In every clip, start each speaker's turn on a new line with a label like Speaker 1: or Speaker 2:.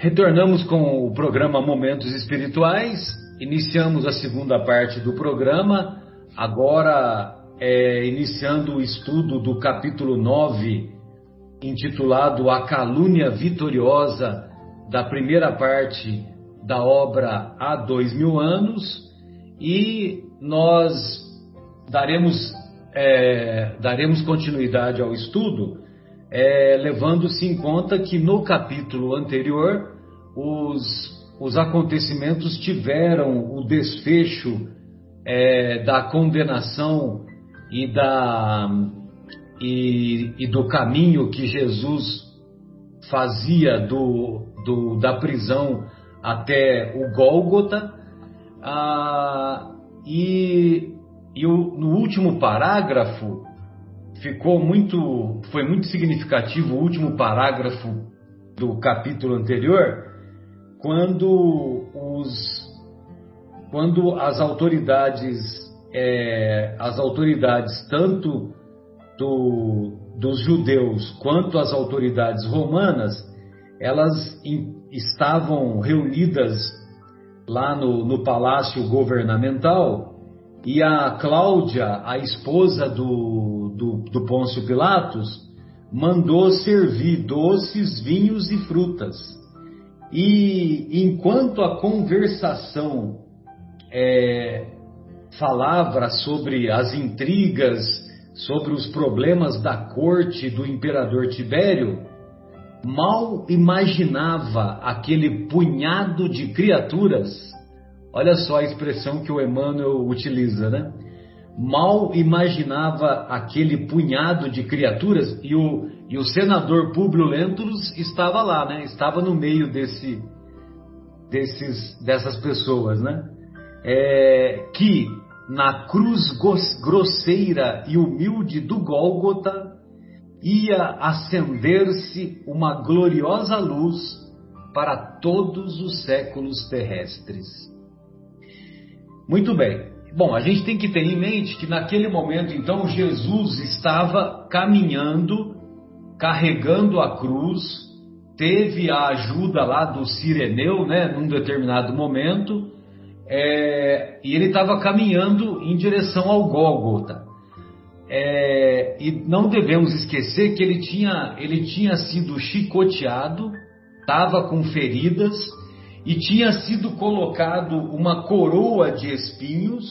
Speaker 1: Retornamos com o programa Momentos Espirituais. Iniciamos a segunda parte do programa, agora é, iniciando o estudo do capítulo 9, intitulado A Calúnia Vitoriosa, da primeira parte da obra Há Dois Mil Anos, e nós daremos, é, daremos continuidade ao estudo é, levando-se em conta que no capítulo anterior os, os acontecimentos tiveram o desfecho é, da condenação e, da, e, e, do caminho que Jesus fazia do, do, da prisão até o Gólgota. Ah, e, e o, no último parágrafo ficou muito, foi muito significativo o último parágrafo do capítulo anterior, quando os, quando as autoridades, é, as autoridades tanto do, dos judeus quanto as autoridades romanas, elas estavam reunidas lá no, no palácio governamental e a Cláudia, a esposa do, do, do Pôncio Pilatos, mandou servir doces, vinhos e frutas. E enquanto a conversação é, falava sobre as intrigas, sobre os problemas da corte do imperador Tibério, mal imaginava aquele punhado de criaturas. Olha só a expressão que o Emmanuel utiliza, né? mal imaginava aquele punhado de criaturas e o, e o senador Públio Lentulus estava lá, né? Estava no meio desse, desses, dessas pessoas, né? É, que na cruz grosseira e humilde do Gólgota ia acender-se uma gloriosa luz para todos os séculos terrestres. Muito bem. Bom, a gente tem que ter em mente que naquele momento, então, Jesus estava caminhando, carregando a cruz, teve a ajuda lá do Sireneu, né, num determinado momento, é, e ele estava caminhando em direção ao Gólgota. É, e não devemos esquecer que ele tinha, ele tinha sido chicoteado, estava com feridas, e tinha sido colocado uma coroa de espinhos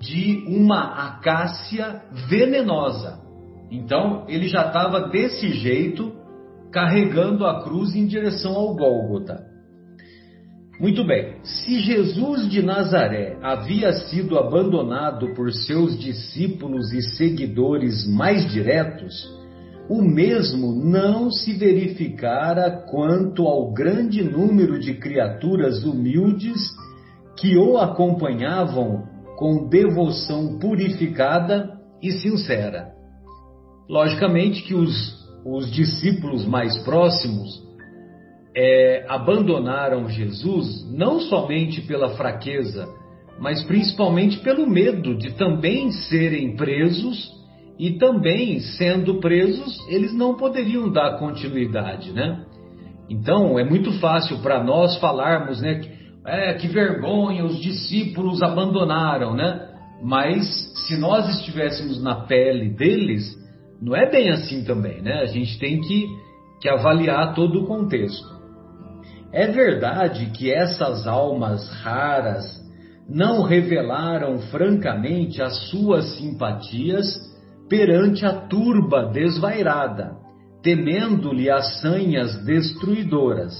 Speaker 1: de uma acácia venenosa. Então ele já estava desse jeito, carregando a cruz em direção ao Gólgota. Muito bem, se Jesus de Nazaré havia sido abandonado por seus discípulos e seguidores mais diretos, o mesmo não se verificara quanto ao grande número de criaturas humildes que o acompanhavam com devoção purificada e sincera. Logicamente que os, os discípulos mais próximos é, abandonaram Jesus não somente pela fraqueza, mas principalmente pelo medo de também serem presos e também, sendo presos, eles não poderiam dar continuidade, né? Então, é muito fácil para nós falarmos, né? Que, é, que vergonha, os discípulos abandonaram, né? Mas, se nós estivéssemos na pele deles, não é bem assim também, né? A gente tem que, que avaliar todo o contexto. É verdade que essas almas raras não revelaram francamente as suas simpatias perante a turba desvairada, temendo-lhe as sanhas destruidoras.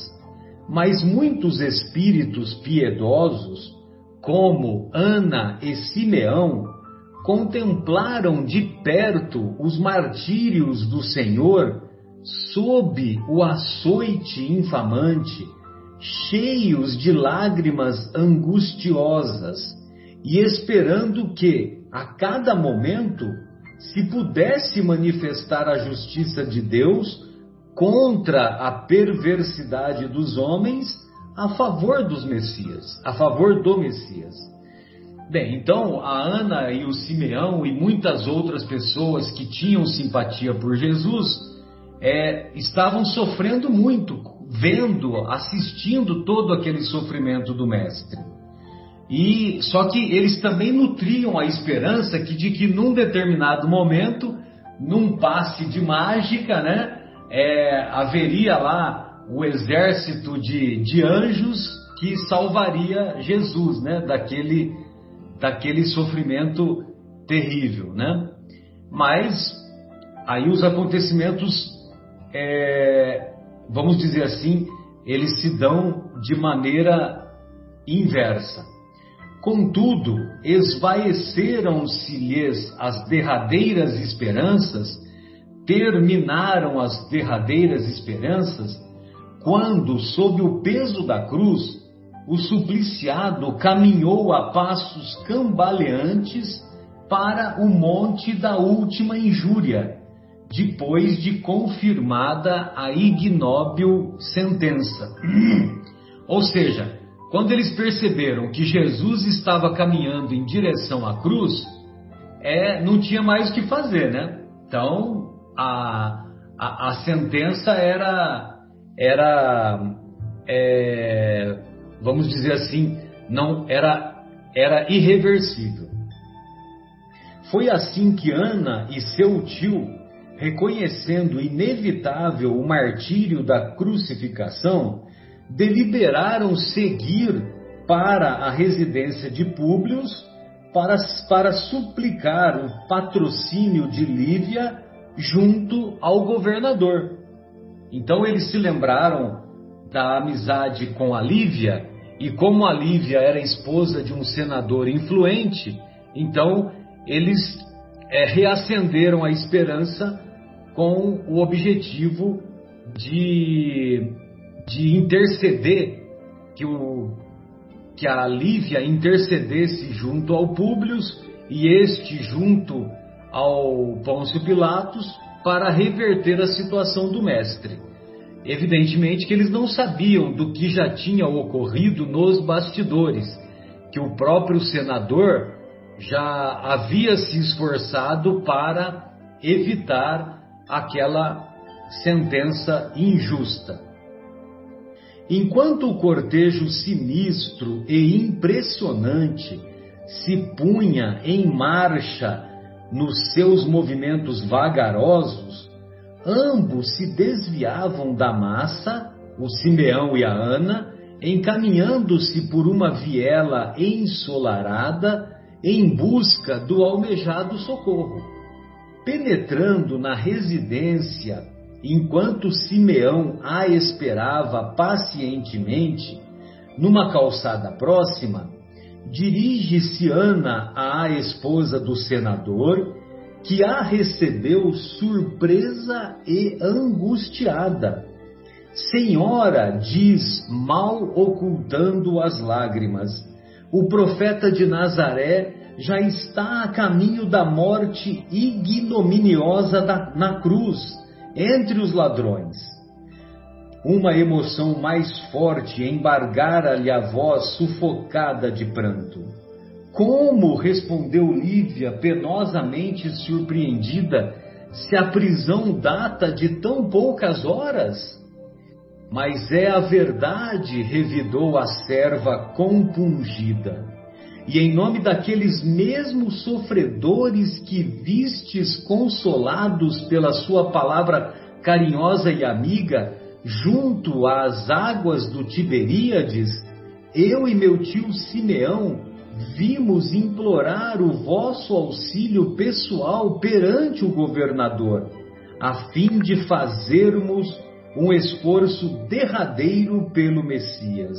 Speaker 1: Mas muitos espíritos piedosos, como Ana e Simeão, contemplaram de perto os martírios do Senhor sob o açoite infamante, cheios de lágrimas angustiosas, e esperando que, a cada momento, se pudesse manifestar a justiça de Deus contra a perversidade dos homens a favor dos Messias, a favor do Messias. Bem, então a Ana e o Simeão e muitas outras pessoas que tinham simpatia por Jesus, é, estavam sofrendo muito, vendo, assistindo todo aquele sofrimento do mestre. E só que eles também nutriam a esperança que, de que num determinado momento, num passe de mágica, né, é, haveria lá o exército de, de anjos que salvaria Jesus, né, daquele, daquele sofrimento terrível, né? Mas aí os acontecimentos, é, vamos dizer assim, eles se dão de maneira inversa. Contudo, esvaeceram-se-lhes as derradeiras esperanças, terminaram as derradeiras esperanças, quando, sob o peso da cruz, o supliciado caminhou a passos cambaleantes para o monte da última injúria, depois de confirmada a ignóbil sentença. Ou seja, quando eles perceberam que Jesus estava caminhando em direção à cruz, é, não tinha mais o que fazer, né? Então a, a, a sentença era era é, vamos dizer assim não era era irreversível. Foi assim que Ana e seu tio, reconhecendo inevitável o martírio da crucificação, deliberaram seguir para a residência de Públio para, para suplicar o patrocínio de Lívia junto ao governador. Então eles se lembraram da amizade com a Lívia, e como a Lívia era esposa de um senador influente, então eles é, reacenderam a esperança com o objetivo de de interceder, que, o, que a Lívia intercedesse junto ao Públio e este junto ao Pôncio Pilatos para reverter a situação do mestre. Evidentemente que eles não sabiam do que já tinha ocorrido nos bastidores, que o próprio senador já havia se esforçado para evitar aquela sentença injusta. Enquanto o cortejo sinistro e impressionante se punha em marcha nos seus movimentos vagarosos, ambos se desviavam da massa, o Simeão e a Ana, encaminhando-se por uma viela ensolarada em busca do almejado socorro. Penetrando na residência enquanto Simeão a esperava pacientemente, numa calçada próxima, dirige-se Ana à esposa do senador, que a recebeu surpresa e angustiada. Senhora, diz, mal ocultando as lágrimas, o profeta de Nazaré já está a caminho da morte ignominiosa da, na cruz entre os ladrões. Uma emoção mais forte embargara-lhe a voz sufocada de pranto. Como? respondeu Lívia, penosamente surpreendida, se a prisão data de tão poucas horas? Mas é a verdade, revidou a serva compungida. E em nome daqueles mesmos sofredores que vistes consolados pela sua palavra carinhosa e amiga, junto às águas do Tiberíades, eu e meu tio Simeão vimos implorar o vosso auxílio pessoal perante o governador, a fim de fazermos um esforço derradeiro pelo Messias.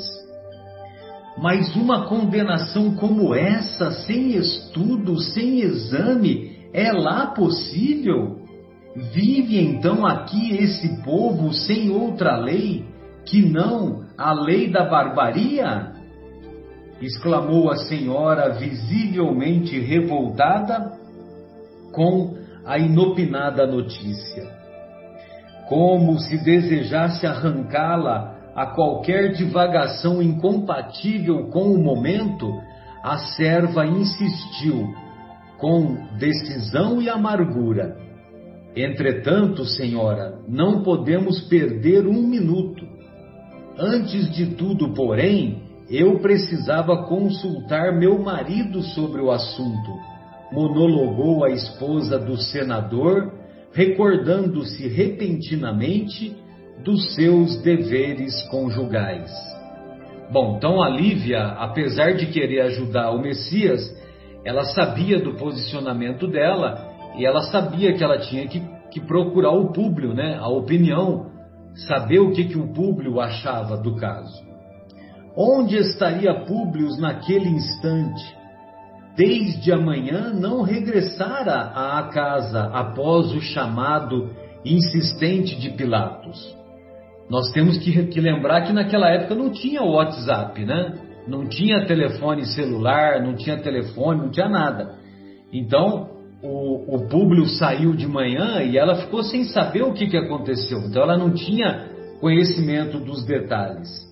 Speaker 1: Mas uma condenação como essa, sem estudo, sem exame, é lá possível? Vive então aqui esse povo sem outra lei que não a lei da barbaria? Exclamou a senhora, visivelmente revoltada com a inopinada notícia. Como se desejasse arrancá-la a qualquer divagação incompatível com o momento, a serva insistiu, com decisão e amargura. Entretanto, senhora, não podemos perder um minuto. Antes de tudo, porém, eu precisava consultar meu marido sobre o assunto, monologou a esposa do senador, recordando-se repentinamente dos seus deveres conjugais. Bom, então a Lívia, apesar de querer ajudar o Messias, ela sabia do posicionamento dela e ela sabia que ela tinha que, que procurar o público, né? A opinião, saber o que, que o público achava do caso. Onde estaria Públio naquele instante? Desde amanhã não regressara à casa após o chamado insistente de Pilatos. Nós temos que, que lembrar que naquela época não tinha WhatsApp, né? Não tinha telefone celular, não tinha telefone, não tinha nada. Então, o, o Públio saiu de manhã e ela ficou sem saber o que, que aconteceu. Então, ela não tinha conhecimento dos detalhes.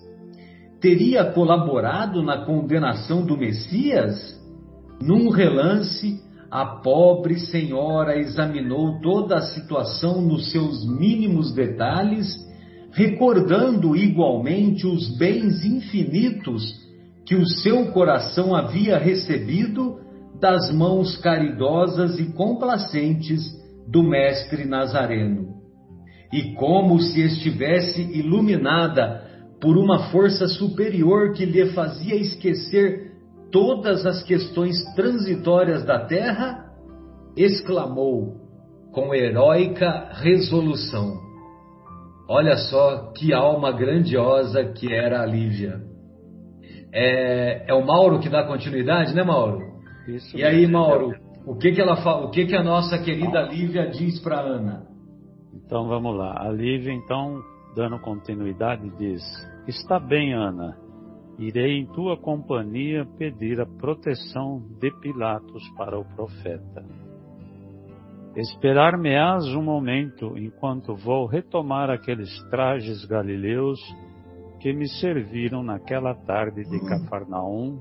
Speaker 1: Teria colaborado na condenação do Messias? Num relance, a pobre senhora examinou toda a situação nos seus mínimos detalhes recordando igualmente os bens infinitos que o seu coração havia recebido das mãos caridosas e complacentes do Mestre Nazareno. E como se estivesse iluminada por uma força superior que lhe fazia esquecer todas as questões transitórias da terra, exclamou com heróica resolução: Olha só que alma grandiosa que era a Lívia. É, é o Mauro que dá continuidade, né, Mauro? Isso e aí, Mauro, o que que ela o que que a nossa querida Lívia diz para Ana?
Speaker 2: Então vamos lá. A Lívia, então, dando continuidade, diz: Está bem, Ana. Irei em tua companhia pedir a proteção de Pilatos para o profeta. Esperar-me-ás um momento enquanto vou retomar aqueles trajes galileus que me serviram naquela tarde de Cafarnaum,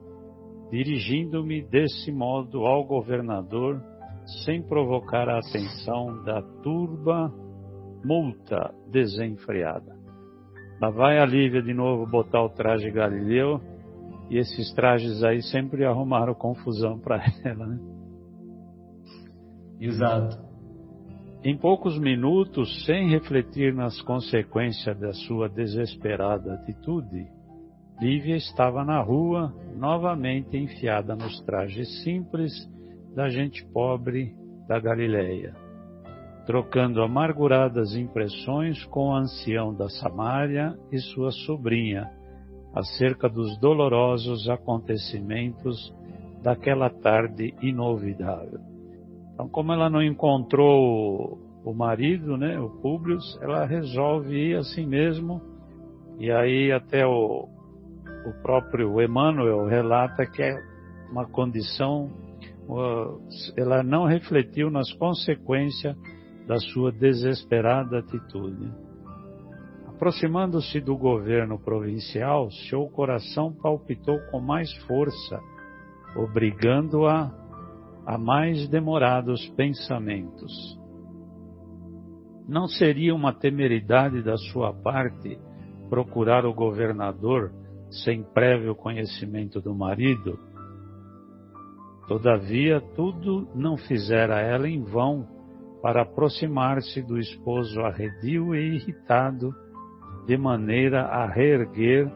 Speaker 2: dirigindo-me desse modo ao governador, sem provocar a atenção da turba multa desenfreada. Lá vai a Lívia de novo botar o traje galileu, e esses trajes aí sempre arrumaram confusão para ela, né?
Speaker 1: Exato.
Speaker 2: Em poucos minutos, sem refletir nas consequências da sua desesperada atitude, Lívia estava na rua, novamente enfiada nos trajes simples da gente pobre da Galileia, trocando amarguradas impressões com o ancião da Samária e sua sobrinha acerca dos dolorosos acontecimentos daquela tarde inovidável. Então, como ela não encontrou o marido, né, o Públio, ela resolve ir assim mesmo. E aí até o, o próprio Emmanuel relata que é uma condição, ela não refletiu nas consequências da sua desesperada atitude. Aproximando-se do governo provincial, seu coração palpitou com mais força, obrigando-a a mais demorados pensamentos. Não seria uma temeridade da sua parte procurar o governador sem prévio conhecimento do marido? Todavia, tudo não fizera ela em vão para aproximar-se do esposo arredio e irritado, de maneira a reerguer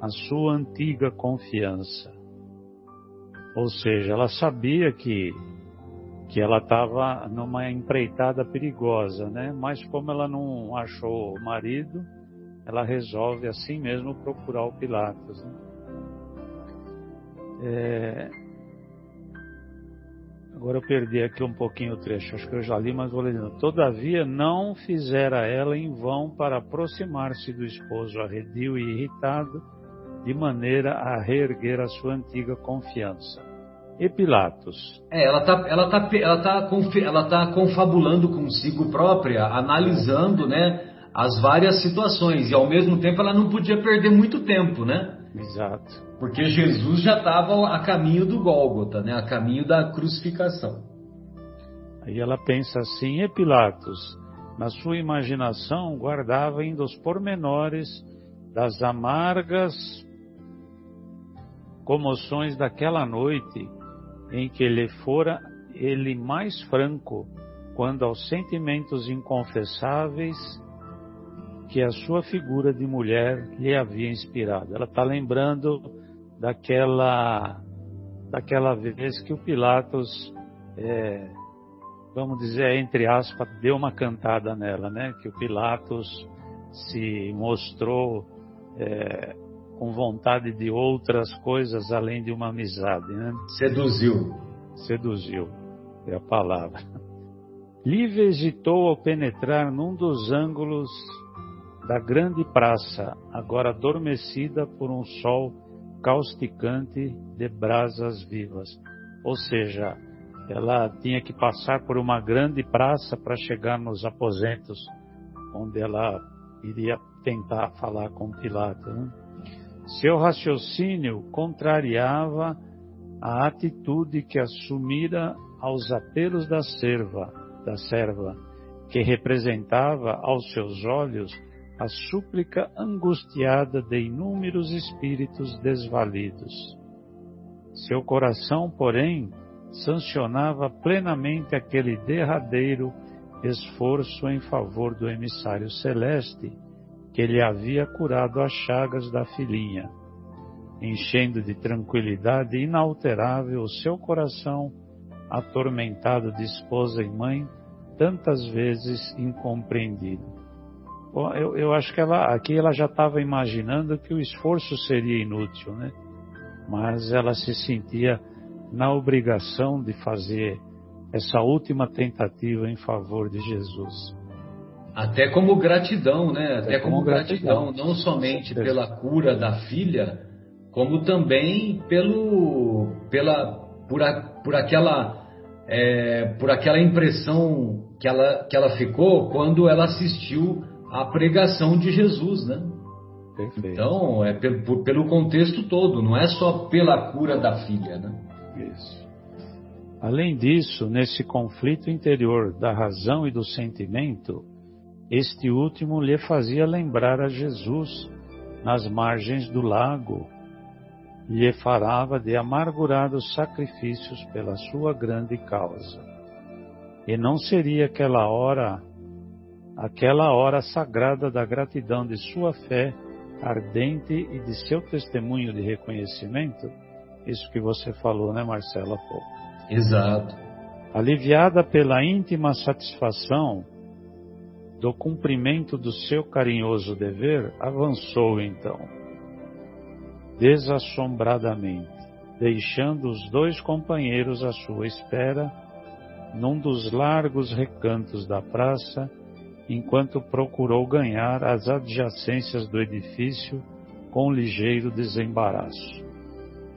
Speaker 2: a sua antiga confiança. Ou seja, ela sabia que que ela estava numa empreitada perigosa, né? Mas como ela não achou o marido, ela resolve assim mesmo procurar o Pilatos. Né? É... Agora eu perdi aqui um pouquinho o trecho, acho que eu já li, mas vou ler. Todavia não fizera ela em vão para aproximar-se do esposo arredio e irritado, de maneira a reerguer a sua antiga confiança e Pilatos.
Speaker 1: É, ela está ela tá, ela tá, ela tá confabulando consigo própria, analisando, né, as várias situações e ao mesmo tempo ela não podia perder muito tempo, né?
Speaker 2: Exato.
Speaker 1: Porque Jesus já estava a caminho do Gólgota, né, a caminho da crucificação.
Speaker 2: Aí ela pensa assim, e Pilatos, na sua imaginação, guardava ainda os pormenores das amargas comoções daquela noite em que ele fora ele mais franco quando aos sentimentos inconfessáveis que a sua figura de mulher lhe havia inspirado. Ela está lembrando daquela daquela vez que o Pilatos, é, vamos dizer entre aspas, deu uma cantada nela, né? Que o Pilatos se mostrou é, com vontade de outras coisas além de uma amizade, né?
Speaker 1: Seduziu.
Speaker 2: Seduziu, é a palavra. Livre hesitou ao penetrar num dos ângulos da grande praça, agora adormecida por um sol causticante de brasas vivas. Ou seja, ela tinha que passar por uma grande praça para chegar nos aposentos, onde ela iria tentar falar com Pilatos. Né? Seu raciocínio contrariava a atitude que assumira aos apelos da serva, da serva, que representava aos seus olhos a súplica angustiada de inúmeros espíritos desvalidos. Seu coração, porém, sancionava plenamente aquele derradeiro esforço em favor do emissário celeste que lhe havia curado as chagas da filhinha, enchendo de tranquilidade inalterável o seu coração atormentado de esposa e mãe, tantas vezes incompreendido. Eu, eu acho que ela, aqui ela já estava imaginando que o esforço seria inútil, né? Mas ela se sentia na obrigação de fazer essa última tentativa em favor de Jesus.
Speaker 1: Até como gratidão, né? Até, Até como, como gratidão, gratidão, não somente pela cura da filha, como também pelo, pela, por, a, por aquela, é, por aquela impressão que ela, que ela ficou quando ela assistiu a pregação de Jesus, né? Perfeito. Então, é pelo, pelo contexto todo, não é só pela cura da filha, né? Isso.
Speaker 2: Além disso, nesse conflito interior da razão e do sentimento, este último lhe fazia lembrar a Jesus nas margens do lago, lhe farava de amargurados sacrifícios pela sua grande causa. E não seria aquela hora aquela hora sagrada da gratidão de sua fé ardente e de seu testemunho de reconhecimento, isso que você falou, né, há pouco.
Speaker 1: Exato.
Speaker 2: Aliviada pela íntima satisfação do cumprimento do seu carinhoso dever, avançou então, desassombradamente, deixando os dois companheiros à sua espera, num dos largos recantos da praça, enquanto procurou ganhar as adjacências do edifício com ligeiro desembaraço.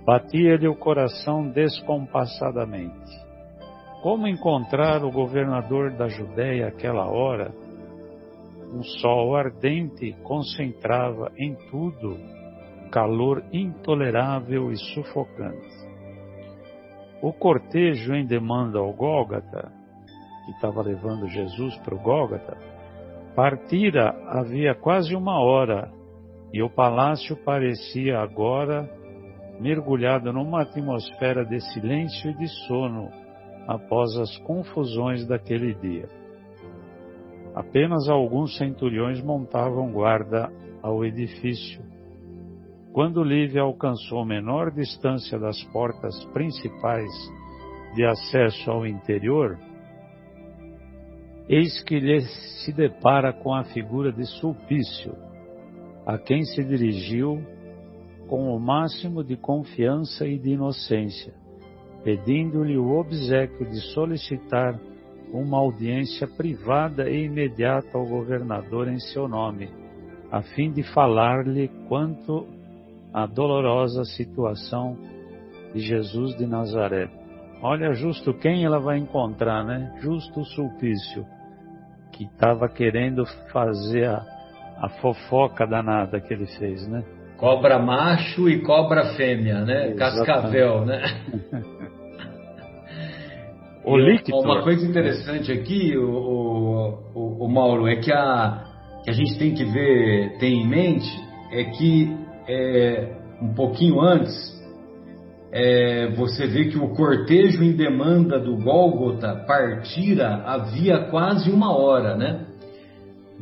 Speaker 2: Batia-lhe o coração descompassadamente. Como encontrar o governador da Judéia àquela hora? Um sol ardente concentrava em tudo calor intolerável e sufocante. O cortejo em demanda ao Gólgata, que estava levando Jesus para o Gólgata, Partira havia quase uma hora e o palácio parecia agora mergulhado numa atmosfera de silêncio e de sono após as confusões daquele dia. Apenas alguns centuriões montavam guarda ao edifício. Quando Lívia alcançou menor distância das portas principais de acesso ao interior, eis que lhe se depara com a figura de Sulpício, a quem se dirigiu com o máximo de confiança e de inocência, pedindo-lhe o obsequio de solicitar uma audiência privada e imediata ao governador em seu nome, a fim de falar-lhe quanto à dolorosa situação de Jesus de Nazaré. Olha, justo quem ela vai encontrar, né? Justo Sulpício, que estava querendo fazer a, a fofoca danada que ele fez, né?
Speaker 1: Cobra macho e cobra fêmea, né? Exatamente. Cascavel, né? O líquido. Uma coisa interessante aqui, o, o, o, Mauro, é que a, que a gente tem que ver, ter em mente, é que é, um pouquinho antes, é, você vê que o cortejo em demanda do Gólgota partira havia quase uma hora, né?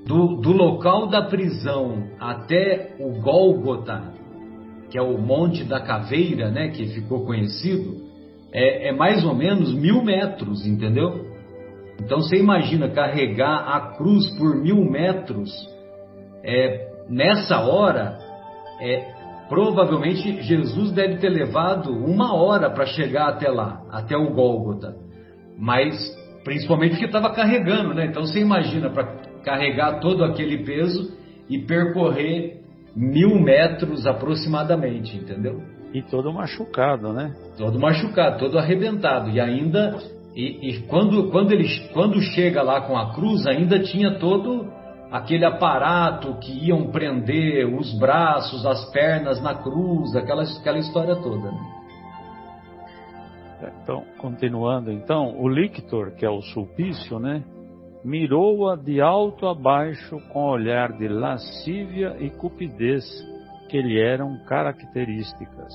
Speaker 1: Do, do local da prisão até o Gólgota, que é o Monte da Caveira, né? Que ficou conhecido, é, é mais ou menos mil metros, entendeu? Então você imagina carregar a cruz por mil metros, é, nessa hora, é, provavelmente Jesus deve ter levado uma hora para chegar até lá, até o Gólgota. Mas principalmente porque estava carregando, né? Então você imagina para carregar todo aquele peso e percorrer mil metros aproximadamente, entendeu?
Speaker 2: E todo machucado, né?
Speaker 1: Todo machucado, todo arrebentado. E ainda, e, e quando, quando, ele, quando chega lá com a cruz, ainda tinha todo aquele aparato que iam prender os braços, as pernas na cruz, aquela, aquela história toda. Né?
Speaker 2: Então, continuando, então, o lictor, que é o sulpício, né, mirou-a de alto a baixo com olhar de lascívia e cupidez que lhe eram características,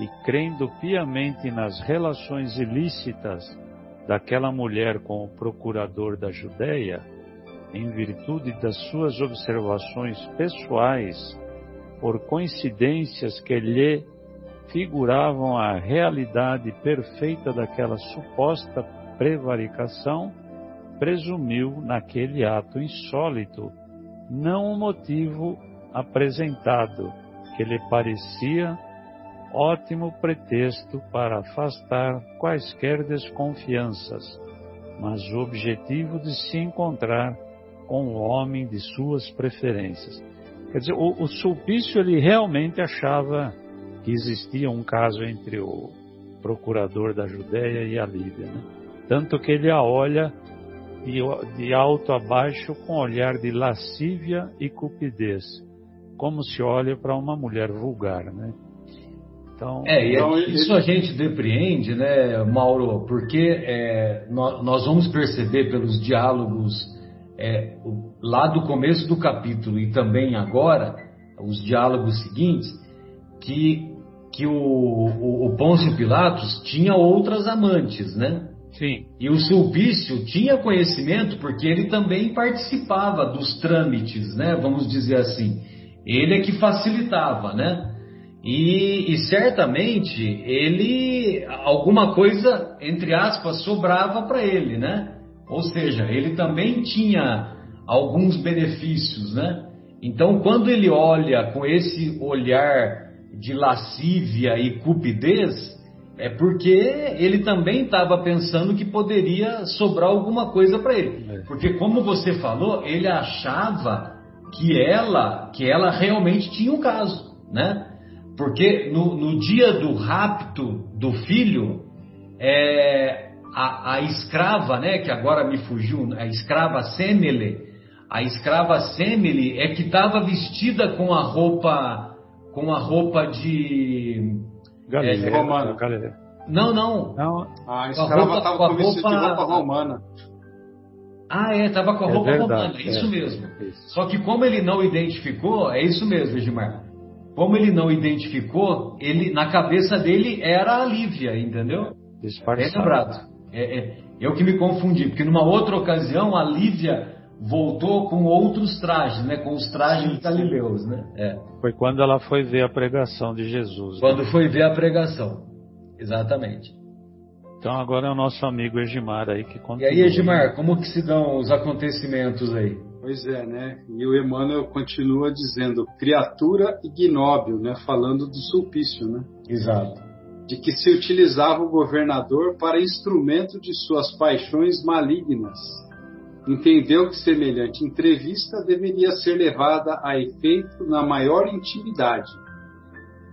Speaker 2: e crendo piamente nas relações ilícitas daquela mulher com o procurador da Judéia, em virtude das suas observações pessoais, por coincidências que lhe figuravam a realidade perfeita daquela suposta prevaricação, presumiu naquele ato insólito não o motivo apresentado, que lhe parecia ótimo pretexto para afastar quaisquer desconfianças, mas o objetivo de se encontrar com o homem de suas preferências. Quer dizer, o, o Sulpício ele realmente achava que existia um caso entre o procurador da Judéia e a Líbia, né? tanto que ele a olha de, de alto a baixo com olhar de lascívia e cupidez, como se olha para uma mulher vulgar, né?
Speaker 1: Então, é, então, isso a gente depreende, né, Mauro, porque é, nós, nós, vamos perceber pelos diálogos é, lá do começo do capítulo e também agora, os diálogos seguintes, que, que o, o, o Pôncio Pilatos tinha outras amantes, né?
Speaker 2: Sim.
Speaker 1: E o Sulpício tinha conhecimento porque ele também participava dos trâmites, né? Vamos dizer assim. Ele é que facilitava, né? E, e, certamente ele alguma coisa entre aspas sobrava para ele, né? Ou seja, ele também tinha alguns benefícios, né? Então, quando ele olha com esse olhar de lascívia e cupidez, é porque ele também estava pensando que poderia sobrar alguma coisa para ele. É. Porque, como você falou, ele achava que ela, que ela realmente tinha um caso, né? Porque no, no dia do rapto do filho, é, a, a escrava, né, que agora me fugiu, a escrava Semele, a escrava Semele é que estava vestida com a roupa, com a roupa de
Speaker 2: Galileu, é, romana.
Speaker 1: Não, não.
Speaker 3: não. A escrava estava com, a roupa, de roupa romana.
Speaker 1: Ah, é, estava com a é roupa verdade, romana, é isso é, mesmo. Isso. Só que como ele não identificou, é isso mesmo, Edmar. Como ele não identificou, ele na cabeça dele era a Lívia, entendeu?
Speaker 2: Disfarçado. É lembrado.
Speaker 1: É, é, eu que me confundi, porque numa outra ocasião a Lívia voltou com outros trajes, né? Com os trajes de galileus, né?
Speaker 2: É. Foi quando ela foi ver a pregação de Jesus. Né?
Speaker 1: Quando né? foi ver a pregação, exatamente.
Speaker 2: Então agora é o nosso amigo Egimar aí que
Speaker 1: continua. E aí, Egimar, como que se dão os acontecimentos aí?
Speaker 3: Pois é, né? E o Emmanuel continua dizendo criatura ignóbil, né? Falando do sulpício, né?
Speaker 1: Exato
Speaker 3: de que se utilizava o governador para instrumento de suas paixões malignas. Entendeu que semelhante entrevista deveria ser levada a efeito na maior intimidade.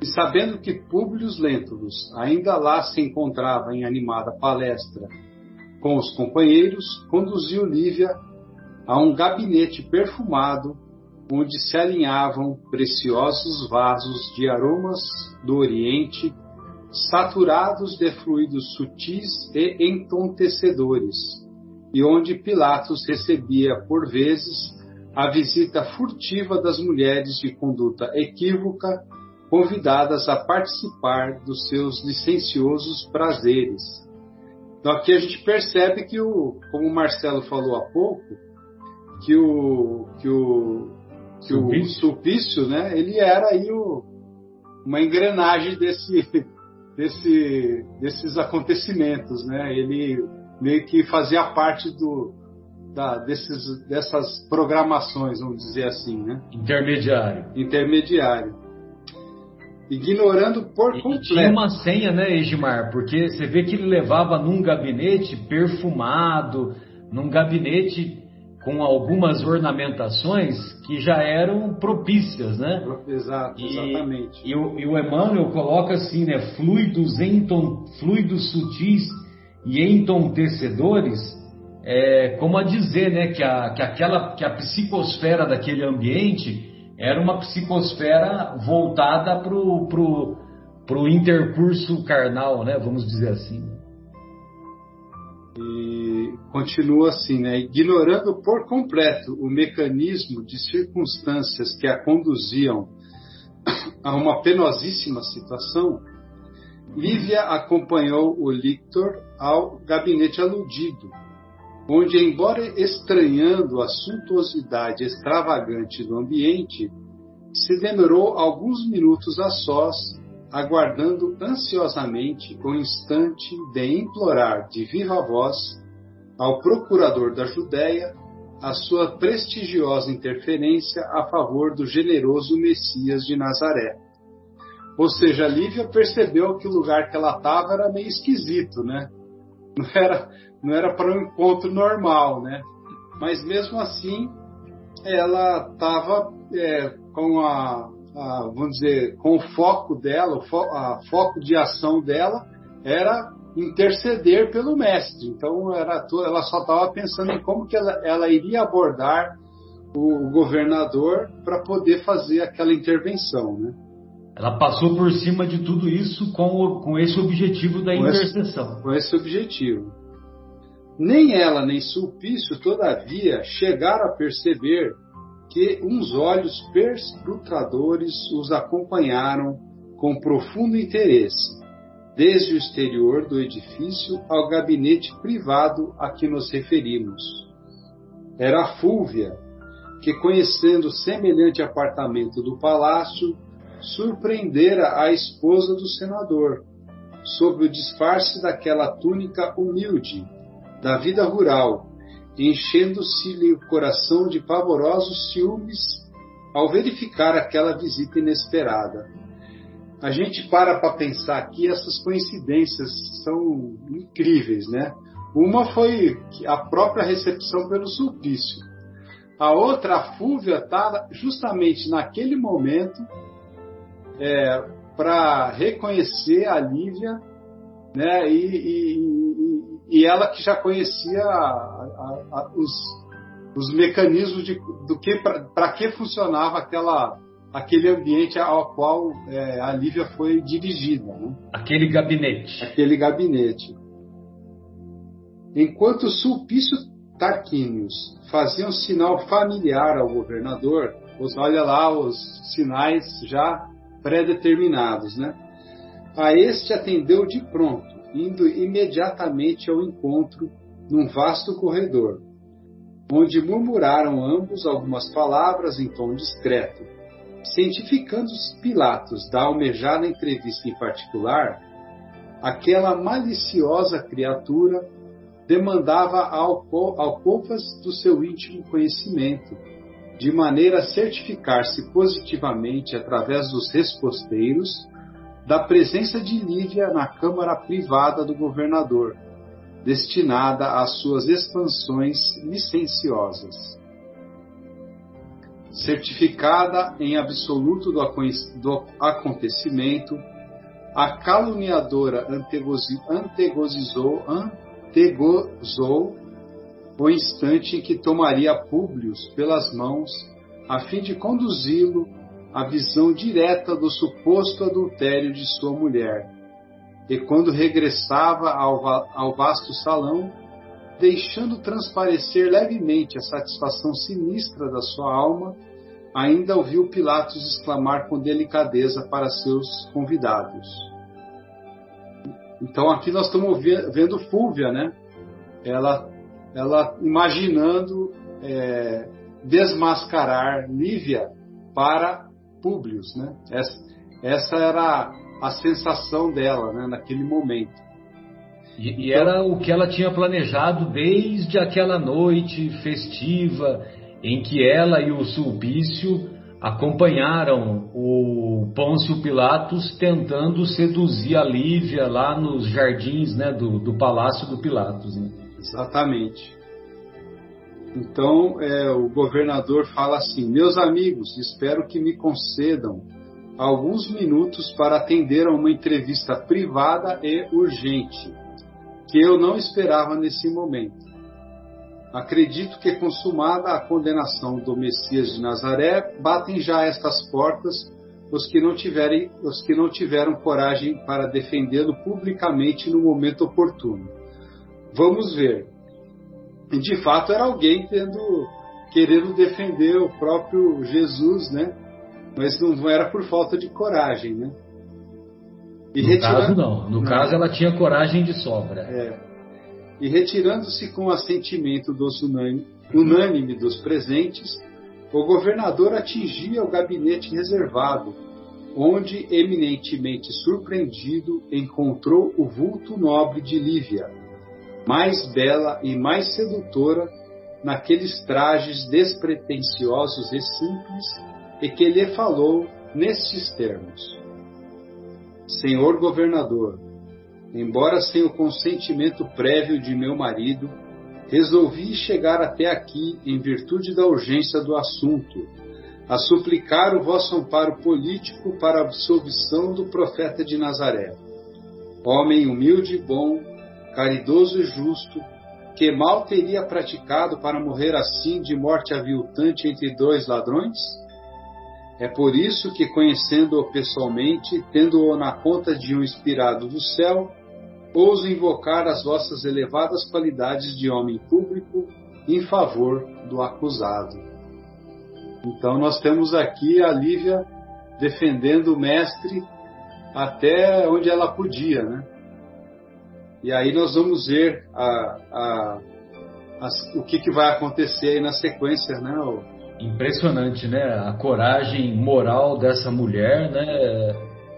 Speaker 3: E sabendo que Públio Lentulus ainda lá se encontrava em animada palestra com os companheiros, conduziu Lívia a um gabinete perfumado onde se alinhavam preciosos vasos de aromas do Oriente saturados de fluidos sutis e entontecedores, e onde Pilatos recebia, por vezes, a visita furtiva das mulheres de conduta equívoca, convidadas a participar dos seus licenciosos prazeres. Então aqui a gente percebe que o, como o Marcelo falou há pouco, que o que o que Sulpício. o Sulpício, né, ele era aí o, uma engrenagem desse, desse, desses acontecimentos, né? Ele meio que fazia parte do, da, desses, dessas programações, vamos dizer assim, né?
Speaker 1: Intermediário.
Speaker 3: Intermediário. Ignorando por
Speaker 1: e
Speaker 3: completo.
Speaker 1: Tinha uma senha, né, Egimar? Porque você vê que ele levava num gabinete perfumado, num gabinete com algumas ornamentações que já eram propícias, né?
Speaker 3: Exato, exatamente.
Speaker 1: E, e, o, e o Emmanuel coloca assim, né? Fluidos, enton, fluidos sutis e entontecedores, é, como a dizer, né? Que, a, que, aquela, que a psicosfera daquele ambiente era uma psicosfera voltada para o pro, pro intercurso carnal, né? Vamos dizer assim.
Speaker 3: E continua assim, né? Ignorando por completo o mecanismo de circunstâncias que a conduziam a uma penosíssima situação, Lívia acompanhou o Lictor ao gabinete aludido, onde, embora estranhando a suntuosidade extravagante do ambiente, se demorou alguns minutos a sós, aguardando ansiosamente o instante de implorar de viva voz ao procurador da Judéia a sua prestigiosa interferência a favor do generoso Messias de Nazaré. Ou seja, Lívia percebeu que o lugar que ela estava era meio esquisito, né? Não era, não era para um encontro normal, né? Mas mesmo assim, ela estava é, com a, vamos dizer, com o foco dela, o fo, foco de ação dela era interceder pelo mestre. Então era, ela só estava pensando em como que ela, ela iria abordar o, o governador para poder fazer aquela intervenção, né?
Speaker 1: Ela passou por cima de tudo isso com, com esse objetivo da com intercessão.
Speaker 3: Esse, com esse objetivo. Nem ela nem Sulpício, todavia, chegaram a perceber que uns olhos perscrutadores os acompanharam com profundo interesse, desde o exterior do edifício ao gabinete privado a que nos referimos. Era a Fúvia, que, conhecendo semelhante apartamento do palácio, surpreendera a esposa do senador, sob o disfarce daquela túnica humilde, da vida rural, enchendo-se-lhe o coração de pavorosos ciúmes ao verificar aquela visita inesperada. A gente para para pensar aqui, essas coincidências são incríveis, né? Uma foi a própria recepção pelo Sulpício. A outra, a Fúvia, estava justamente naquele momento é, para reconhecer a Lívia, né? E, e, e, ela que já conhecia a, a, a, os, os mecanismos de, do que para que funcionava aquela aquele ambiente ao qual é, a Lívia foi dirigida. Né?
Speaker 1: Aquele gabinete.
Speaker 3: Aquele gabinete. Enquanto Sulpício Tarquínios fazia um sinal familiar ao governador, olha lá os sinais já pré-determinados, né? A este atendeu de pronto, indo imediatamente ao encontro num vasto corredor, onde murmuraram ambos algumas palavras em tom discreto. Cientificando os Pilatos da almejada entrevista em particular, aquela maliciosa criatura demandava alcovas do seu íntimo conhecimento, de maneira a certificar-se positivamente, através dos resposteiros, da presença de Lívia na Câmara Privada do governador, destinada às suas expansões licenciosas. Certificada em absoluto do acontecimento, a caluniadora antegozizou, antegozou o instante em que tomaria Públio pelas mãos, a fim de conduzi-lo à visão direta do suposto adultério de sua mulher, e quando regressava ao, ao vasto salão, deixando transparecer levemente a satisfação sinistra da sua alma, ainda ouviu Pilatos exclamar com delicadeza para seus convidados. Então aqui nós estamos vendo Fúvia, né? Ela, ela imaginando é, desmascarar Lívia para Públio, né? Essa, essa era a sensação dela, né? Naquele momento.
Speaker 1: E, e era o que ela tinha planejado desde aquela noite festiva em que ela e o Sulpício acompanharam o Pôncio Pilatos tentando seduzir a Lívia lá nos jardins né, do, do Palácio do Pilatos. Né?
Speaker 3: Exatamente. Então é, o governador fala assim: Meus amigos, espero que me concedam alguns minutos para atender a uma entrevista privada e urgente, que eu não esperava nesse momento. Acredito que, consumada a condenação do Messias de Nazaré, batem já estas portas os que não, tiverem, os que não tiveram coragem para defendê-lo publicamente no momento oportuno. Vamos ver. E de fato era alguém tendo querendo defender o próprio Jesus, né? Mas não era por falta de coragem, né?
Speaker 1: E no retirar... caso não. No não. caso ela tinha coragem de sobra.
Speaker 3: É e retirando-se com assentimento dos unânime, unânime dos presentes, o governador atingia o gabinete reservado, onde, eminentemente surpreendido, encontrou o vulto nobre de Lívia, mais bela e mais sedutora naqueles trajes despretensiosos e simples, e que lhe falou nestes termos: Senhor governador, embora sem o consentimento prévio de meu marido, resolvi chegar até aqui em virtude da urgência do assunto, a suplicar o vosso amparo político para a absolvição do profeta de Nazaré. Homem humilde e bom, caridoso e justo, que mal teria praticado para morrer assim de morte aviltante entre dois ladrões? É por isso que, conhecendo-o pessoalmente, tendo-o na conta de um inspirado do céu, ouso invocar as vossas elevadas qualidades de homem público em favor do acusado. Então nós temos aqui a Lívia defendendo o mestre até onde ela podia, né? E aí nós vamos ver a, a, a, o que, que vai acontecer aí na sequência, né?
Speaker 1: Impressionante, né? A coragem moral dessa mulher, né?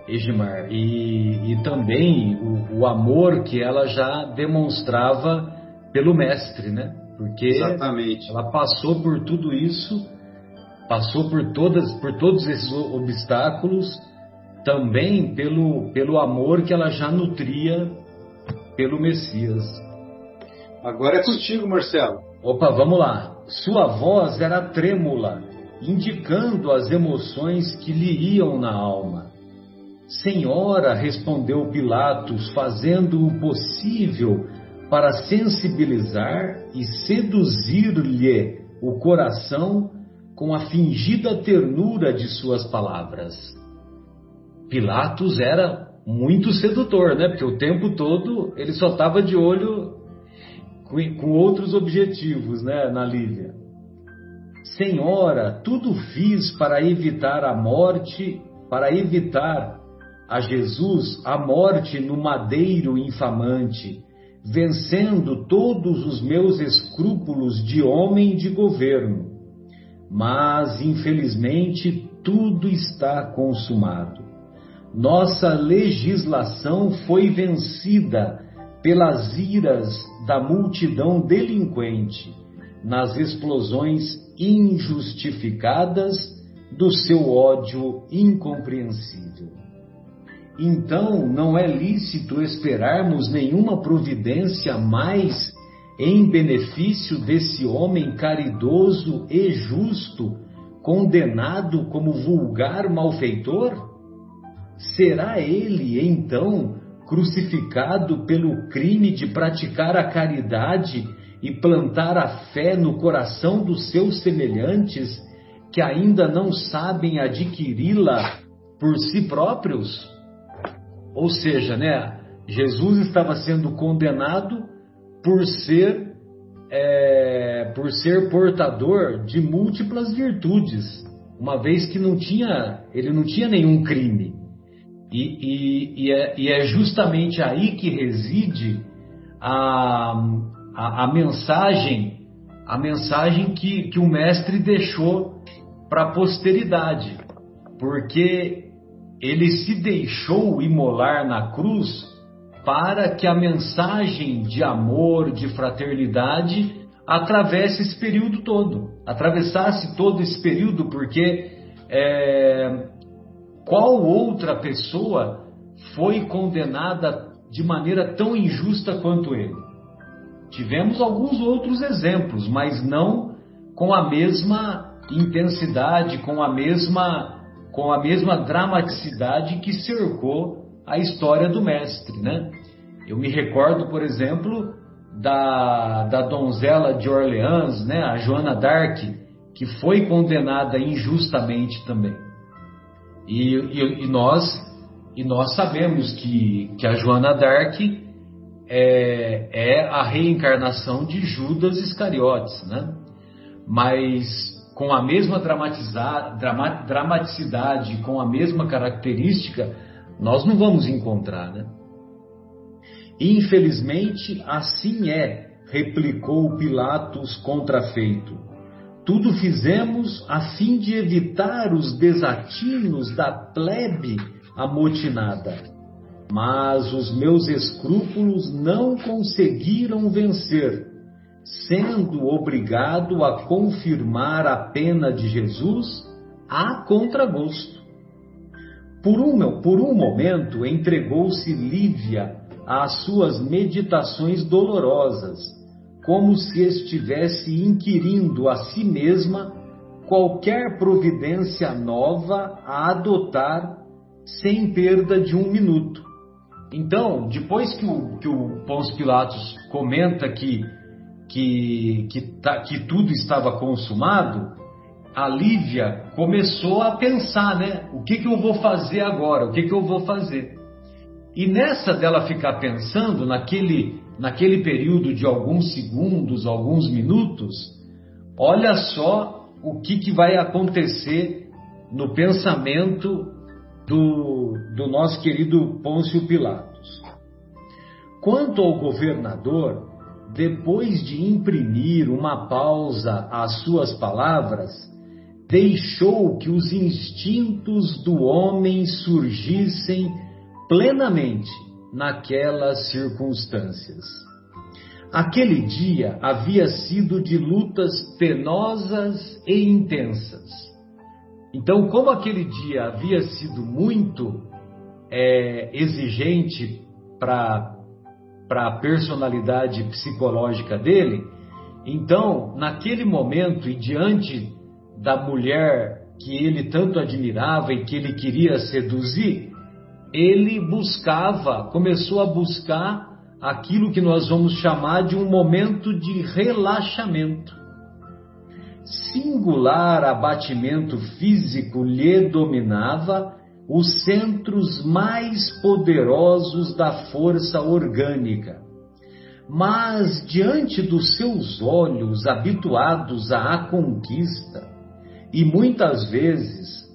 Speaker 1: Egimar, e, e também o, o, amor que ela já demonstrava pelo mestre, né? Porque
Speaker 3: Exatamente.
Speaker 1: ela passou por tudo isso, passou por todas, por todos esses obstáculos, também pelo, pelo amor que ela já nutria pelo Messias.
Speaker 3: Agora é contigo, Marcelo.
Speaker 1: Opa, vamos lá. Sua voz era trêmula, indicando as emoções que lhe iam na alma. Senhora, respondeu Pilatos, fazendo o possível para sensibilizar e seduzir-lhe o coração com a fingida ternura de suas palavras. Pilatos era muito sedutor, né? Porque o tempo todo ele só estava de olho com, com outros objetivos, né, na Lívia. Senhora, tudo fiz para evitar a morte, para evitar a Jesus a morte no madeiro infamante, vencendo todos os meus escrúpulos de homem de governo. Mas, infelizmente, tudo está consumado. Nossa legislação foi vencida pelas iras da multidão delinquente, nas explosões injustificadas do seu ódio incompreensível. Então não é lícito esperarmos nenhuma providência mais em benefício desse homem caridoso e justo, condenado como vulgar malfeitor? Será ele, então, crucificado pelo crime de praticar a caridade e plantar a fé no coração dos seus semelhantes que ainda não sabem adquiri-la por si próprios? Ou seja, né, Jesus estava sendo condenado por ser é, por ser portador de múltiplas virtudes, uma vez que não tinha ele não tinha nenhum crime. E, e, e, é, e é, justamente aí que reside a, a, a mensagem a mensagem que, que o mestre deixou para a posteridade, porque ele se deixou imolar na cruz para que a mensagem de amor, de fraternidade, atravesse esse período todo, atravessasse todo esse período, porque é, qual outra pessoa foi condenada de maneira tão injusta quanto ele? Tivemos alguns outros exemplos, mas não com a mesma intensidade, com a mesma com a mesma dramaticidade que cercou a história do mestre, né? Eu me recordo, por exemplo, da, da donzela de Orleans, né, a Joana d'Arc, que foi condenada injustamente também. E, e, e, nós e nós sabemos que, que a Joana d'Arc é, é a reencarnação de Judas Iscariotes, né? Mas com a mesma dramaticidade, com a mesma característica, nós não vamos encontrar, né? Infelizmente, assim é, replicou Pilatos contrafeito. Tudo fizemos a fim de evitar os desatinos da plebe amotinada mas os meus escrúpulos não conseguiram vencer, sendo obrigado a confirmar a pena de Jesus a contragosto. Por um, por um momento entregou-se Lívia às suas meditações dolorosas, como se estivesse inquirindo a si mesma qualquer providência nova a adotar sem perda de um minuto então, depois que o, que o Pôncio Pilatos comenta que, que, que, tá, que tudo estava consumado, a Lívia começou a pensar, né? O que, que eu vou fazer agora? O que, que eu vou fazer? E nessa dela ficar pensando, naquele, naquele período de alguns segundos, alguns minutos, olha só o que, que vai acontecer no pensamento do, do nosso querido Pôncio Pilatos. Quanto ao governador, depois de imprimir uma pausa às suas palavras, deixou que os instintos do homem surgissem plenamente naquelas circunstâncias. Aquele dia havia sido de lutas penosas e intensas então, como aquele dia havia sido muito é, exigente para a personalidade psicológica dele, então, naquele momento e diante da mulher que ele tanto admirava e que ele queria seduzir, ele buscava, começou a buscar aquilo que nós vamos chamar de um momento de relaxamento singular abatimento físico lhe dominava os centros mais poderosos da força orgânica. Mas diante dos seus olhos habituados à conquista, e muitas vezes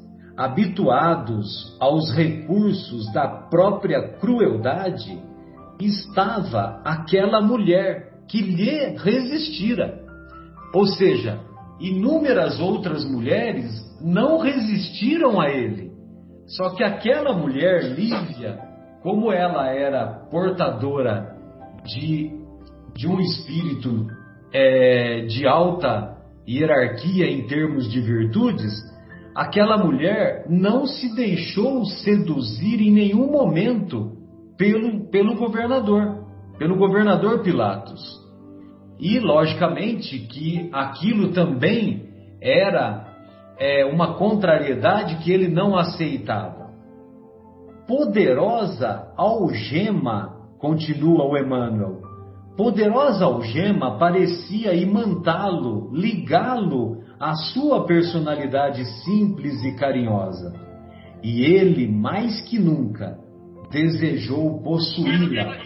Speaker 1: habituados aos recursos da própria crueldade, estava aquela mulher que lhe resistira. Ou seja, inúmeras outras mulheres não resistiram a ele. Só que aquela mulher, Lívia, como ela era portadora de, de um espírito é, de alta hierarquia em termos de virtudes, aquela mulher não se deixou seduzir em nenhum momento pelo, pelo governador, pelo governador Pilatos. E, logicamente, que aquilo também era é, uma contrariedade que ele não aceitava. Poderosa algema, continua o Emmanuel, poderosa algema parecia imantá-lo, ligá-lo à sua personalidade simples e carinhosa. E ele, mais que nunca, desejou possuí-la.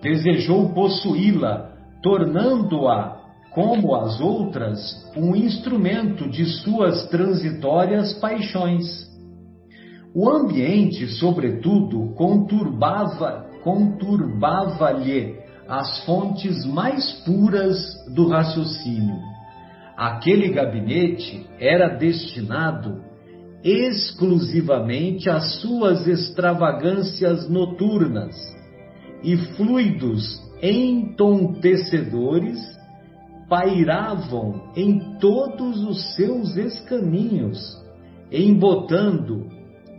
Speaker 1: Desejou possuí-la, tornando-a, como as outras, um instrumento de suas transitórias paixões. O ambiente, sobretudo, conturbava, conturbava-lhe as fontes mais puras do raciocínio. Aquele gabinete era destinado exclusivamente às suas extravagâncias noturnas e fluidos entontecedores pairavam em todos os seus escaminhos, embotando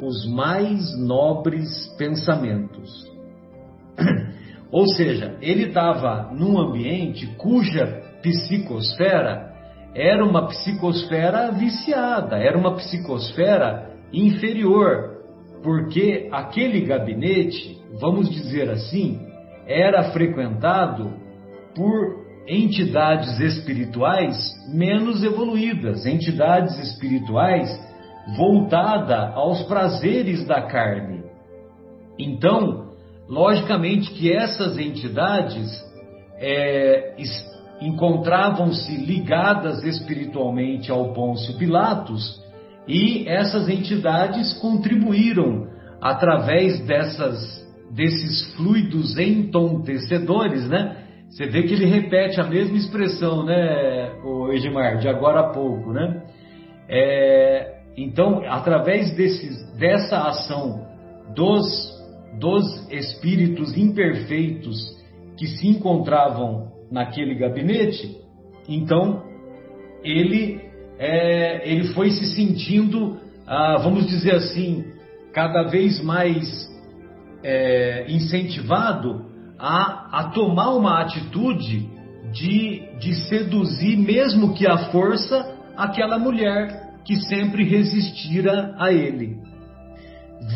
Speaker 1: os mais nobres pensamentos. Ou seja, ele estava num ambiente cuja psicosfera era uma psicosfera viciada, era uma psicosfera inferior, porque aquele gabinete, vamos dizer assim, era frequentado por entidades espirituais menos evoluídas, entidades espirituais voltada aos prazeres da carne. Então, logicamente que essas entidades é, encontravam-se ligadas espiritualmente ao Pôncio Pilatos e essas entidades contribuíram através dessas desses fluidos entontecedores, né? Você vê que ele repete a mesma expressão, né, o Edmar, de agora a pouco, né? É, então, através desses, dessa ação dos, dos espíritos imperfeitos que se encontravam naquele gabinete, então ele, é, ele foi se sentindo, ah, vamos dizer assim, cada vez mais é, incentivado a, a tomar uma atitude de, de seduzir, mesmo que à força, aquela mulher que sempre resistira a ele.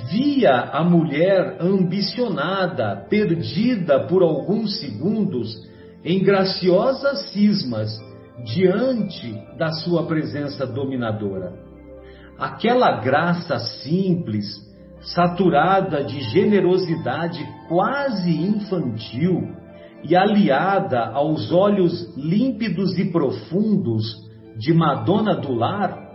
Speaker 1: Via a mulher ambicionada, perdida por alguns segundos em graciosas cismas diante da sua presença dominadora. Aquela graça simples, saturada de generosidade quase infantil e aliada aos olhos límpidos e profundos de Madonna do Lar,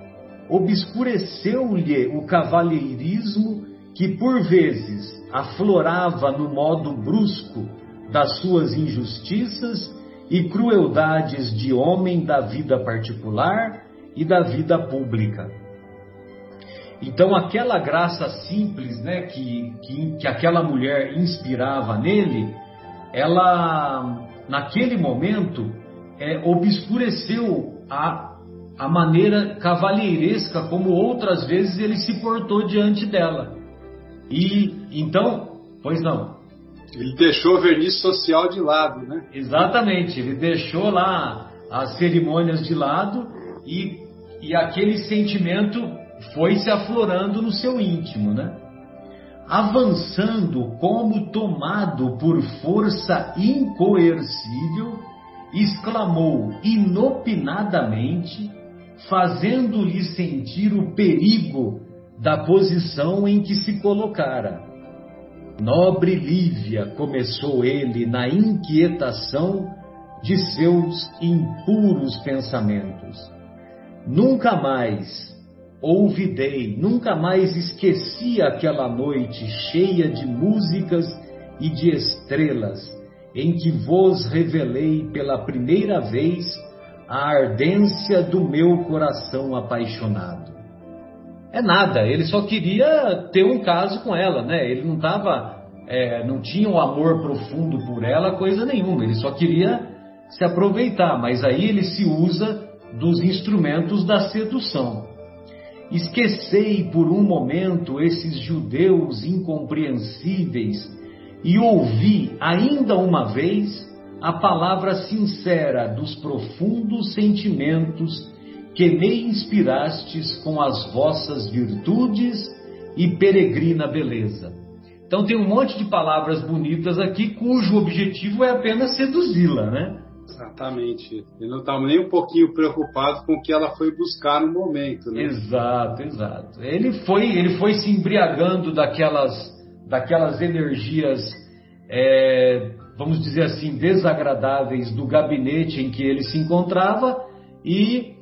Speaker 1: obscureceu-lhe o cavalheirismo que por vezes aflorava no modo brusco das suas injustiças e crueldades de homem da vida particular e da vida pública. Então, aquela graça simples né, que, que, que aquela mulher inspirava nele, ela, naquele momento, é, obscureceu a a maneira cavalheiresca como outras vezes ele se portou diante dela. E então, pois não.
Speaker 3: Ele deixou o verniz social de lado, né?
Speaker 1: Exatamente, ele deixou lá as cerimônias de lado e, e aquele sentimento foi se aflorando no seu íntimo, né? Avançando como tomado por força incoercível, exclamou inopinadamente fazendo-lhe sentir o perigo da posição em que se colocara. Nobre Lívia, começou ele na inquietação de seus impuros pensamentos. Nunca mais ouvidei, nunca mais esqueci aquela noite cheia de músicas e de estrelas, em que vos revelei pela primeira vez a ardência do meu coração apaixonado. É nada, ele só queria ter um caso com ela, né? Ele não estava, é, não tinha um amor profundo por ela, coisa nenhuma. Ele só queria se aproveitar, mas aí ele se usa dos instrumentos da sedução. Esquecei por um momento esses judeus incompreensíveis e ouvi ainda uma vez a palavra sincera dos profundos sentimentos que me inspirastes com as vossas virtudes e peregrina beleza. Então tem um monte de palavras bonitas aqui cujo objetivo é apenas seduzi-la, né?
Speaker 3: Exatamente. Ele não estava nem um pouquinho preocupado com o que ela foi buscar no momento, né?
Speaker 1: Exato, exato. Ele foi, ele foi se embriagando daquelas, daquelas energias, é, vamos dizer assim, desagradáveis do gabinete em que ele se encontrava e,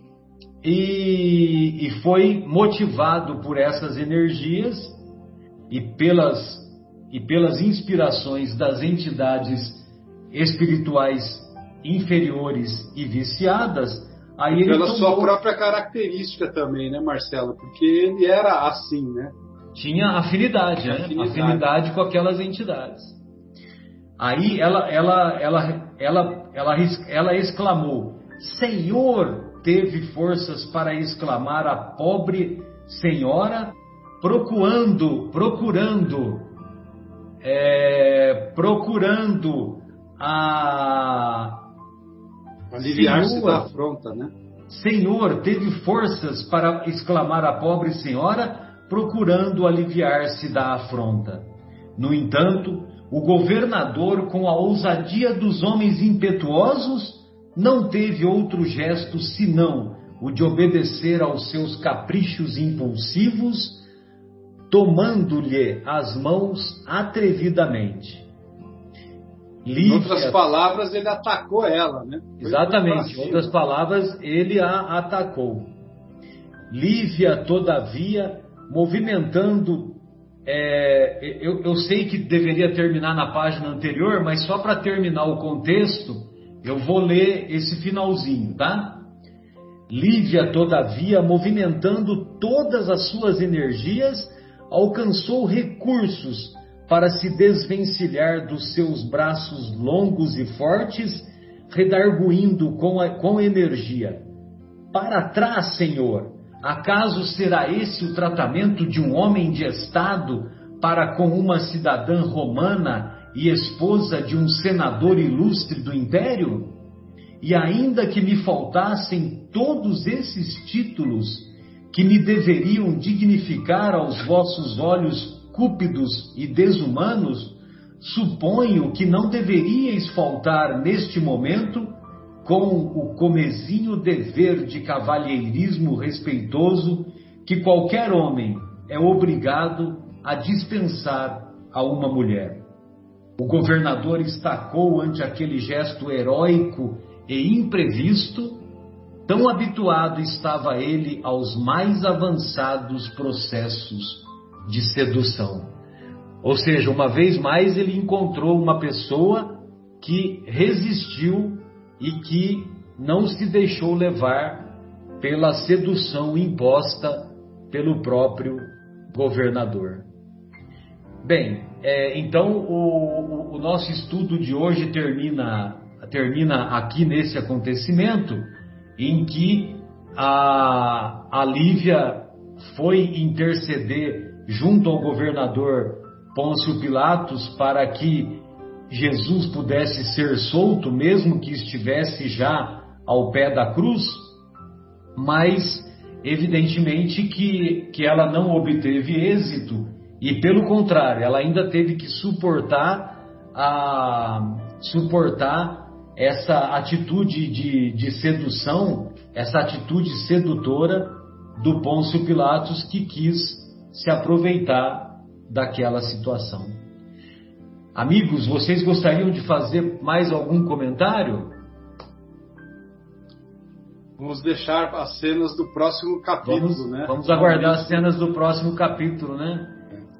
Speaker 1: e, e foi motivado por essas energias e pelas, e pelas inspirações das entidades espirituais inferiores e viciadas, aí ele
Speaker 3: Pela
Speaker 1: tomou...
Speaker 3: sua própria característica também, né, Marcelo? Porque ele era assim, né?
Speaker 1: Tinha afinidade, né?
Speaker 3: afinidade.
Speaker 1: Afinidade com aquelas entidades. Aí ela, ela, ela, ela, ela, ela exclamou: Senhor, teve forças para exclamar a pobre senhora, procurando, procurando, é, procurando a
Speaker 3: Aliviar-se da afronta, né?
Speaker 1: Senhor, teve forças para exclamar a pobre senhora, procurando aliviar-se da afronta. No entanto, o governador, com a ousadia dos homens impetuosos, não teve outro gesto senão o de obedecer aos seus caprichos impulsivos, tomando-lhe as mãos atrevidamente.
Speaker 3: Em outras
Speaker 1: Lívia-
Speaker 3: palavras, ele atacou ela, né? Foi
Speaker 1: Exatamente. Em outras palavras, ele a atacou. Lívia, todavia, movimentando. É, eu, eu sei que deveria terminar na página anterior, mas só para terminar o contexto, eu vou ler esse finalzinho, tá? Lívia, todavia, movimentando todas as suas energias, alcançou recursos para se desvencilhar dos seus braços longos e fortes, redarguindo com, a- com energia: Para trás, Senhor! Acaso será esse o tratamento de um homem de Estado para com uma cidadã romana e esposa de um senador ilustre do império? E ainda que me faltassem todos esses títulos que me deveriam dignificar aos vossos olhos cúpidos e desumanos, suponho que não deveríeis faltar neste momento com o comezinho dever de cavalheirismo respeitoso que qualquer homem é obrigado a dispensar a uma mulher. O governador estacou ante aquele gesto heróico e imprevisto, tão habituado estava ele aos mais avançados processos de sedução. Ou seja, uma vez mais ele encontrou uma pessoa que resistiu e que não se deixou levar pela sedução imposta pelo próprio governador. Bem, é, então o, o- o nosso estudo de hoje termina, termina aqui nesse acontecimento em que a, a Lívia foi interceder junto ao governador Pôncio Pilatos para que Jesus pudesse ser solto, mesmo que estivesse já ao pé da cruz, mas evidentemente que, que ela não obteve êxito e pelo contrário, ela ainda teve que suportar a suportar essa atitude de, de sedução, essa atitude sedutora do Pôncio Pilatos que quis se aproveitar daquela situação. Amigos, vocês gostariam de fazer mais algum comentário?
Speaker 3: Vamos deixar as cenas do próximo capítulo,
Speaker 1: Vamos,
Speaker 3: né?
Speaker 1: vamos aguardar as cenas do próximo capítulo, né?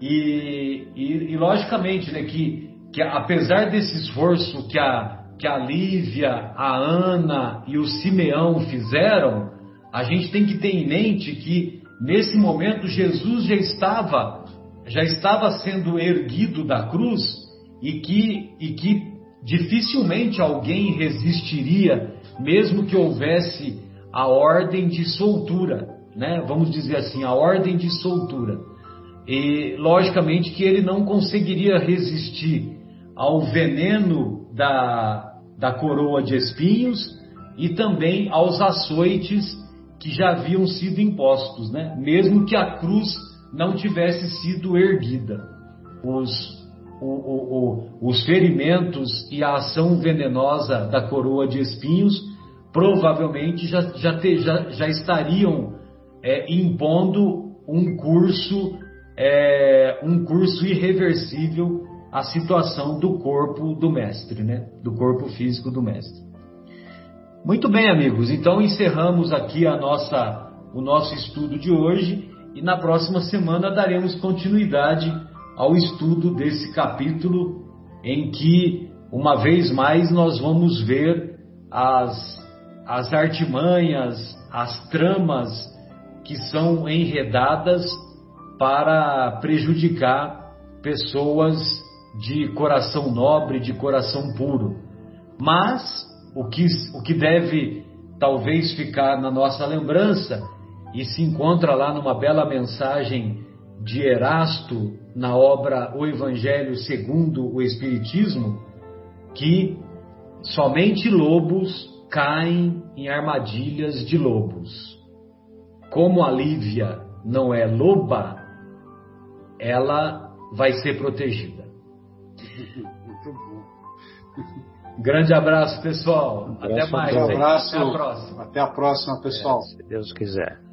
Speaker 1: E, e, e logicamente, né, que, que apesar desse esforço que a, que a Lívia, a Ana e o Simeão fizeram, a gente tem que ter em mente que nesse momento Jesus já estava já estava sendo erguido da cruz e que, e que dificilmente alguém resistiria, mesmo que houvesse a ordem de soltura, né? Vamos dizer assim, a ordem de soltura. E logicamente que ele não conseguiria resistir ao veneno da, da coroa de espinhos e também aos açoites que já haviam sido impostos, né? Mesmo que a cruz não tivesse sido erguida. Os, o, o, os ferimentos e a ação venenosa da coroa de espinhos, provavelmente já, já, te, já, já estariam é, impondo um curso, é, um curso irreversível à situação do corpo do mestre, né? do corpo físico do mestre. Muito bem, amigos, então encerramos aqui a nossa, o nosso estudo de hoje e na próxima semana daremos continuidade ao estudo desse capítulo em que, uma vez mais, nós vamos ver as, as artimanhas, as tramas que são enredadas para prejudicar pessoas de coração nobre, de coração puro. Mas o que, o que deve talvez ficar na nossa lembrança e se encontra lá numa bela mensagem de Erasto na obra O Evangelho segundo o Espiritismo, que somente lobos caem em armadilhas de lobos. Como a Lívia não é loba, ela vai ser protegida. Muito bom. Grande abraço, pessoal. Até mais.
Speaker 3: Um abraço. Até a próxima. Até a próxima, pessoal. É,
Speaker 2: se Deus quiser.